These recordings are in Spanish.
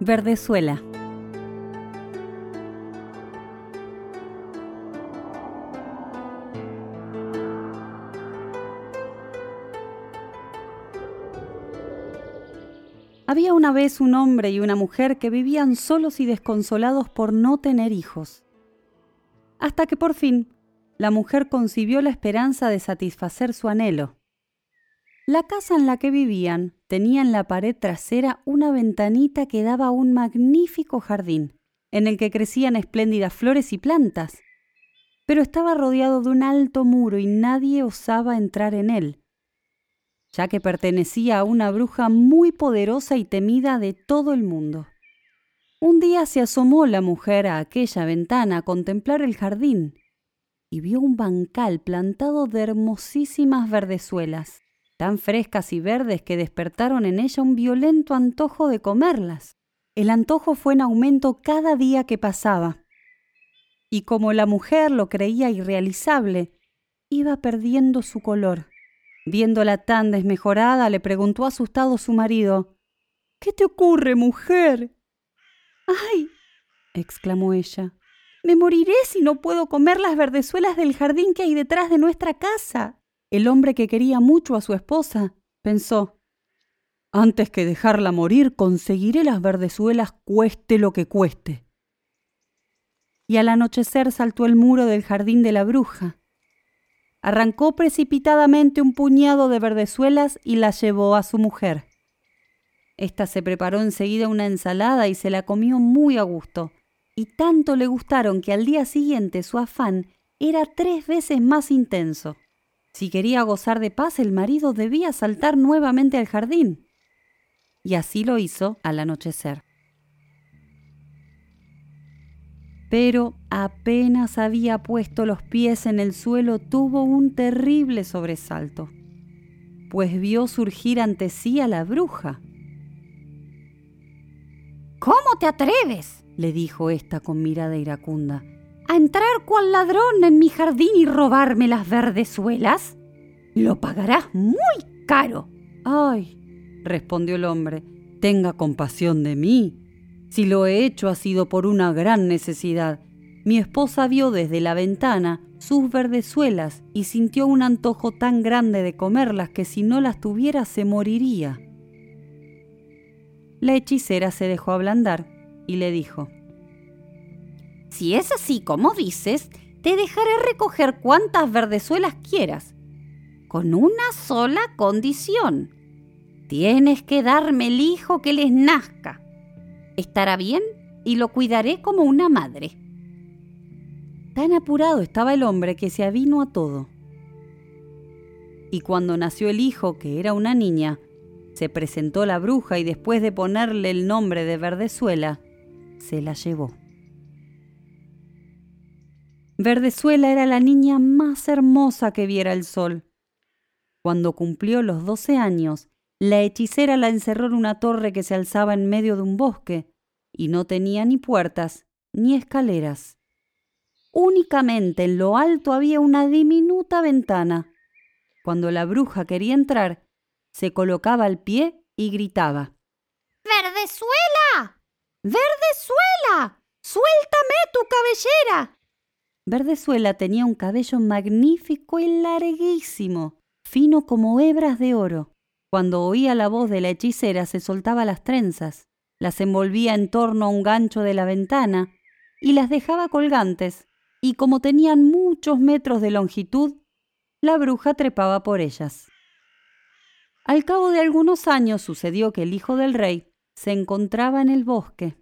Verdezuela. Había una vez un hombre y una mujer que vivían solos y desconsolados por no tener hijos. Hasta que por fin la mujer concibió la esperanza de satisfacer su anhelo. La casa en la que vivían tenía en la pared trasera una ventanita que daba a un magnífico jardín, en el que crecían espléndidas flores y plantas, pero estaba rodeado de un alto muro y nadie osaba entrar en él, ya que pertenecía a una bruja muy poderosa y temida de todo el mundo. Un día se asomó la mujer a aquella ventana a contemplar el jardín y vio un bancal plantado de hermosísimas verdezuelas tan frescas y verdes que despertaron en ella un violento antojo de comerlas. El antojo fue en aumento cada día que pasaba. Y como la mujer lo creía irrealizable, iba perdiendo su color. Viéndola tan desmejorada, le preguntó asustado su marido, ¿Qué te ocurre, mujer? ¡Ay! exclamó ella. Me moriré si no puedo comer las verdezuelas del jardín que hay detrás de nuestra casa. El hombre que quería mucho a su esposa pensó, antes que dejarla morir, conseguiré las verdezuelas cueste lo que cueste. Y al anochecer saltó el muro del jardín de la bruja. Arrancó precipitadamente un puñado de verdezuelas y las llevó a su mujer. Esta se preparó enseguida una ensalada y se la comió muy a gusto, y tanto le gustaron que al día siguiente su afán era tres veces más intenso. Si quería gozar de paz, el marido debía saltar nuevamente al jardín. Y así lo hizo al anochecer. Pero apenas había puesto los pies en el suelo, tuvo un terrible sobresalto, pues vio surgir ante sí a la bruja. ¿Cómo te atreves? le dijo ésta con mirada iracunda a entrar cual ladrón en mi jardín y robarme las verdezuelas? Lo pagarás muy caro. Ay, respondió el hombre, tenga compasión de mí. Si lo he hecho ha sido por una gran necesidad. Mi esposa vio desde la ventana sus verdezuelas y sintió un antojo tan grande de comerlas que si no las tuviera se moriría. La hechicera se dejó ablandar y le dijo, si es así como dices, te dejaré recoger cuantas verdezuelas quieras, con una sola condición. Tienes que darme el hijo que les nazca. Estará bien y lo cuidaré como una madre. Tan apurado estaba el hombre que se avino a todo. Y cuando nació el hijo, que era una niña, se presentó la bruja y después de ponerle el nombre de Verdezuela, se la llevó. Verdezuela era la niña más hermosa que viera el sol. Cuando cumplió los doce años, la hechicera la encerró en una torre que se alzaba en medio de un bosque, y no tenía ni puertas ni escaleras. Únicamente en lo alto había una diminuta ventana. Cuando la bruja quería entrar, se colocaba al pie y gritaba. ¡Verdezuela! ¡Verdezuela! ¡Suéltame tu cabellera! Verdezuela tenía un cabello magnífico y larguísimo, fino como hebras de oro. Cuando oía la voz de la hechicera se soltaba las trenzas, las envolvía en torno a un gancho de la ventana y las dejaba colgantes, y como tenían muchos metros de longitud, la bruja trepaba por ellas. Al cabo de algunos años sucedió que el hijo del rey se encontraba en el bosque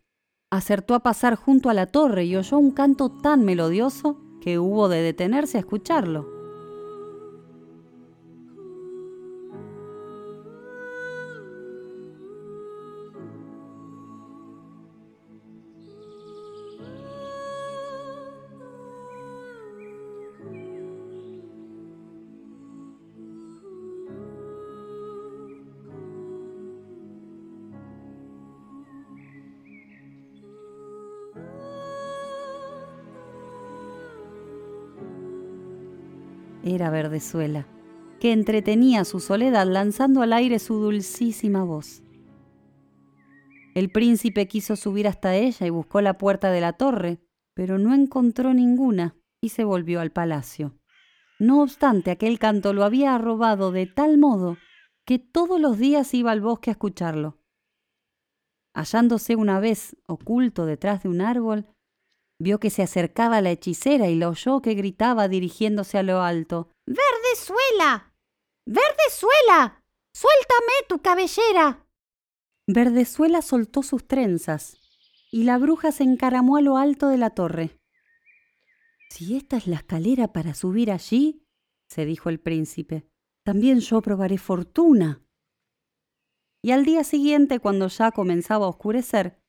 acertó a pasar junto a la torre y oyó un canto tan melodioso que hubo de detenerse a escucharlo. Era Verdezuela, que entretenía su soledad lanzando al aire su dulcísima voz. El príncipe quiso subir hasta ella y buscó la puerta de la torre, pero no encontró ninguna y se volvió al palacio. No obstante, aquel canto lo había robado de tal modo que todos los días iba al bosque a escucharlo. Hallándose una vez oculto detrás de un árbol, vio que se acercaba la hechicera y la oyó que gritaba dirigiéndose a lo alto. ¡Verdezuela! ¡Verdezuela! ¡Suéltame tu cabellera! Verdezuela soltó sus trenzas y la bruja se encaramó a lo alto de la torre. Si esta es la escalera para subir allí, se dijo el príncipe, también yo probaré fortuna. Y al día siguiente, cuando ya comenzaba a oscurecer,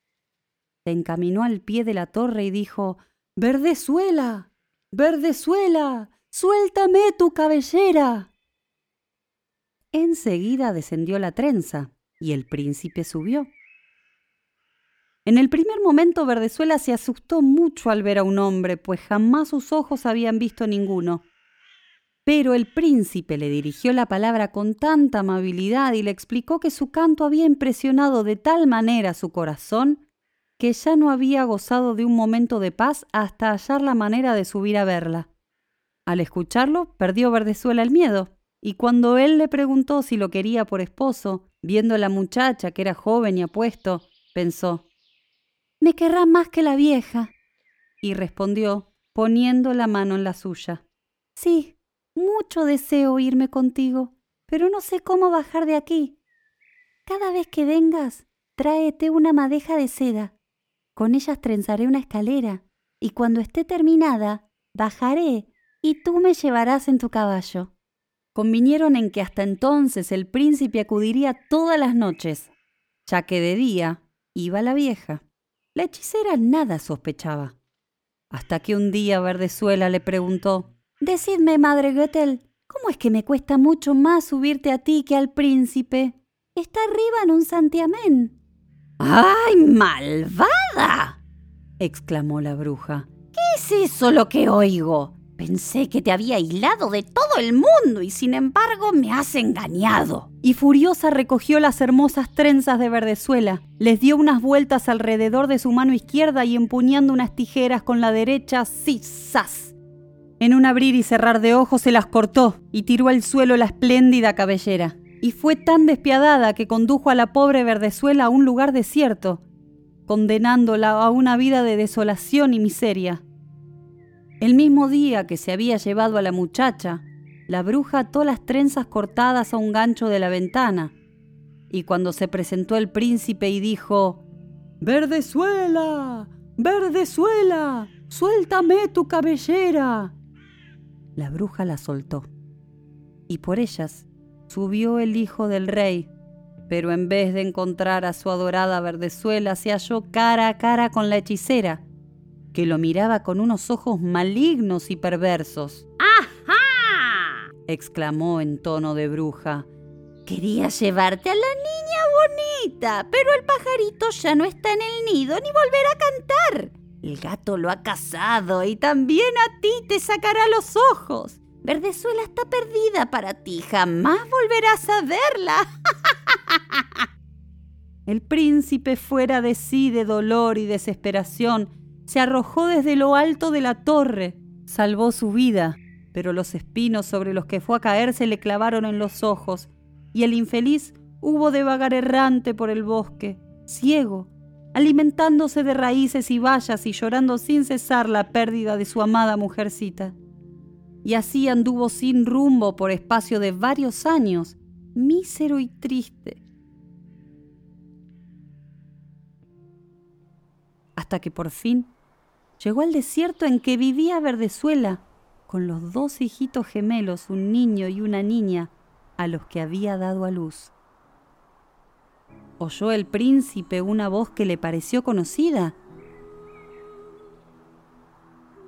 se encaminó al pie de la torre y dijo Verdezuela. Verdezuela. suéltame tu cabellera. Enseguida descendió la trenza y el príncipe subió. En el primer momento Verdezuela se asustó mucho al ver a un hombre, pues jamás sus ojos habían visto ninguno. Pero el príncipe le dirigió la palabra con tanta amabilidad y le explicó que su canto había impresionado de tal manera su corazón que ya no había gozado de un momento de paz hasta hallar la manera de subir a verla. Al escucharlo, perdió Verdezuela el miedo, y cuando él le preguntó si lo quería por esposo, viendo a la muchacha que era joven y apuesto, pensó Me querrá más que la vieja. Y respondió, poniendo la mano en la suya. Sí, mucho deseo irme contigo, pero no sé cómo bajar de aquí. Cada vez que vengas, tráete una madeja de seda con ellas trenzaré una escalera, y cuando esté terminada, bajaré, y tú me llevarás en tu caballo. Convinieron en que hasta entonces el príncipe acudiría todas las noches, ya que de día iba la vieja. La hechicera nada sospechaba. Hasta que un día Verdezuela le preguntó, Decidme, madre Göttel, ¿cómo es que me cuesta mucho más subirte a ti que al príncipe? Está arriba en un santiamén. ¡Ay, malvada! Exclamó la bruja. ¿Qué es eso lo que oigo? Pensé que te había aislado de todo el mundo y sin embargo me has engañado. Y furiosa recogió las hermosas trenzas de Verdezuela, les dio unas vueltas alrededor de su mano izquierda y empuñando unas tijeras con la derecha, ¡zas! En un abrir y cerrar de ojos se las cortó y tiró al suelo la espléndida cabellera y fue tan despiadada que condujo a la pobre Verdezuela a un lugar desierto, condenándola a una vida de desolación y miseria. El mismo día que se había llevado a la muchacha, la bruja ató las trenzas cortadas a un gancho de la ventana, y cuando se presentó el príncipe y dijo, Verdezuela, Verdezuela, suéltame tu cabellera. La bruja la soltó, y por ellas Subió el hijo del rey, pero en vez de encontrar a su adorada Verdezuela, se halló cara a cara con la hechicera, que lo miraba con unos ojos malignos y perversos. ¡Ajá! exclamó en tono de bruja. Quería llevarte a la niña bonita, pero el pajarito ya no está en el nido ni volverá a cantar. El gato lo ha cazado y también a ti te sacará los ojos. Verdezuela está perdida para ti, jamás volverás a verla. El príncipe, fuera de sí de dolor y desesperación, se arrojó desde lo alto de la torre. Salvó su vida, pero los espinos sobre los que fue a caer se le clavaron en los ojos, y el infeliz hubo de vagar errante por el bosque, ciego, alimentándose de raíces y bayas y llorando sin cesar la pérdida de su amada mujercita y así anduvo sin rumbo por espacio de varios años, mísero y triste. Hasta que por fin llegó al desierto en que vivía Verdezuela, con los dos hijitos gemelos, un niño y una niña, a los que había dado a luz. Oyó el príncipe una voz que le pareció conocida,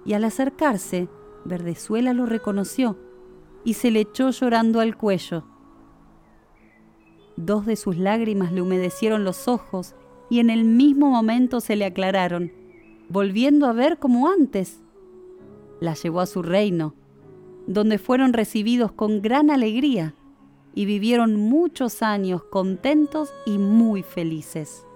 y al acercarse Verdezuela lo reconoció y se le echó llorando al cuello. Dos de sus lágrimas le humedecieron los ojos y en el mismo momento se le aclararon, volviendo a ver como antes. La llevó a su reino, donde fueron recibidos con gran alegría y vivieron muchos años contentos y muy felices.